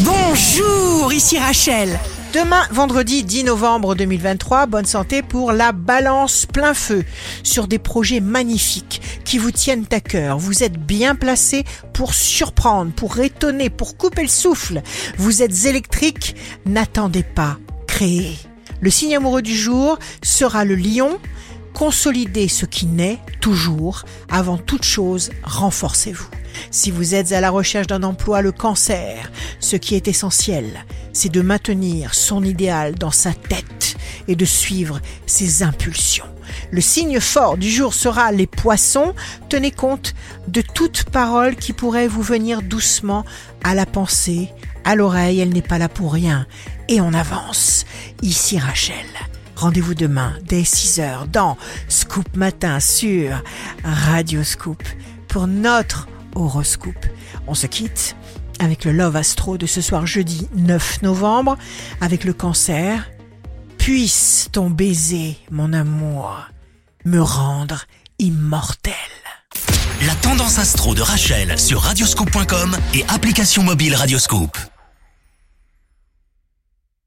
Bonjour, ici Rachel. Demain, vendredi 10 novembre 2023, bonne santé pour la balance plein feu sur des projets magnifiques qui vous tiennent à cœur. Vous êtes bien placé pour surprendre, pour étonner, pour couper le souffle. Vous êtes électrique, n'attendez pas, créez. Le signe amoureux du jour sera le lion. Consolidez ce qui naît toujours. Avant toute chose, renforcez-vous. Si vous êtes à la recherche d'un emploi, le cancer, ce qui est essentiel, c'est de maintenir son idéal dans sa tête et de suivre ses impulsions. Le signe fort du jour sera les poissons. Tenez compte de toute parole qui pourrait vous venir doucement à la pensée, à l'oreille, elle n'est pas là pour rien. Et on avance. Ici Rachel. Rendez-vous demain dès 6h dans Scoop Matin sur Radio Scoop pour notre horoscope. On se quitte avec le Love Astro de ce soir jeudi 9 novembre avec le cancer. Puisse ton baiser, mon amour, me rendre immortel. La tendance astro de Rachel sur radioscope.com et application mobile Radioscope.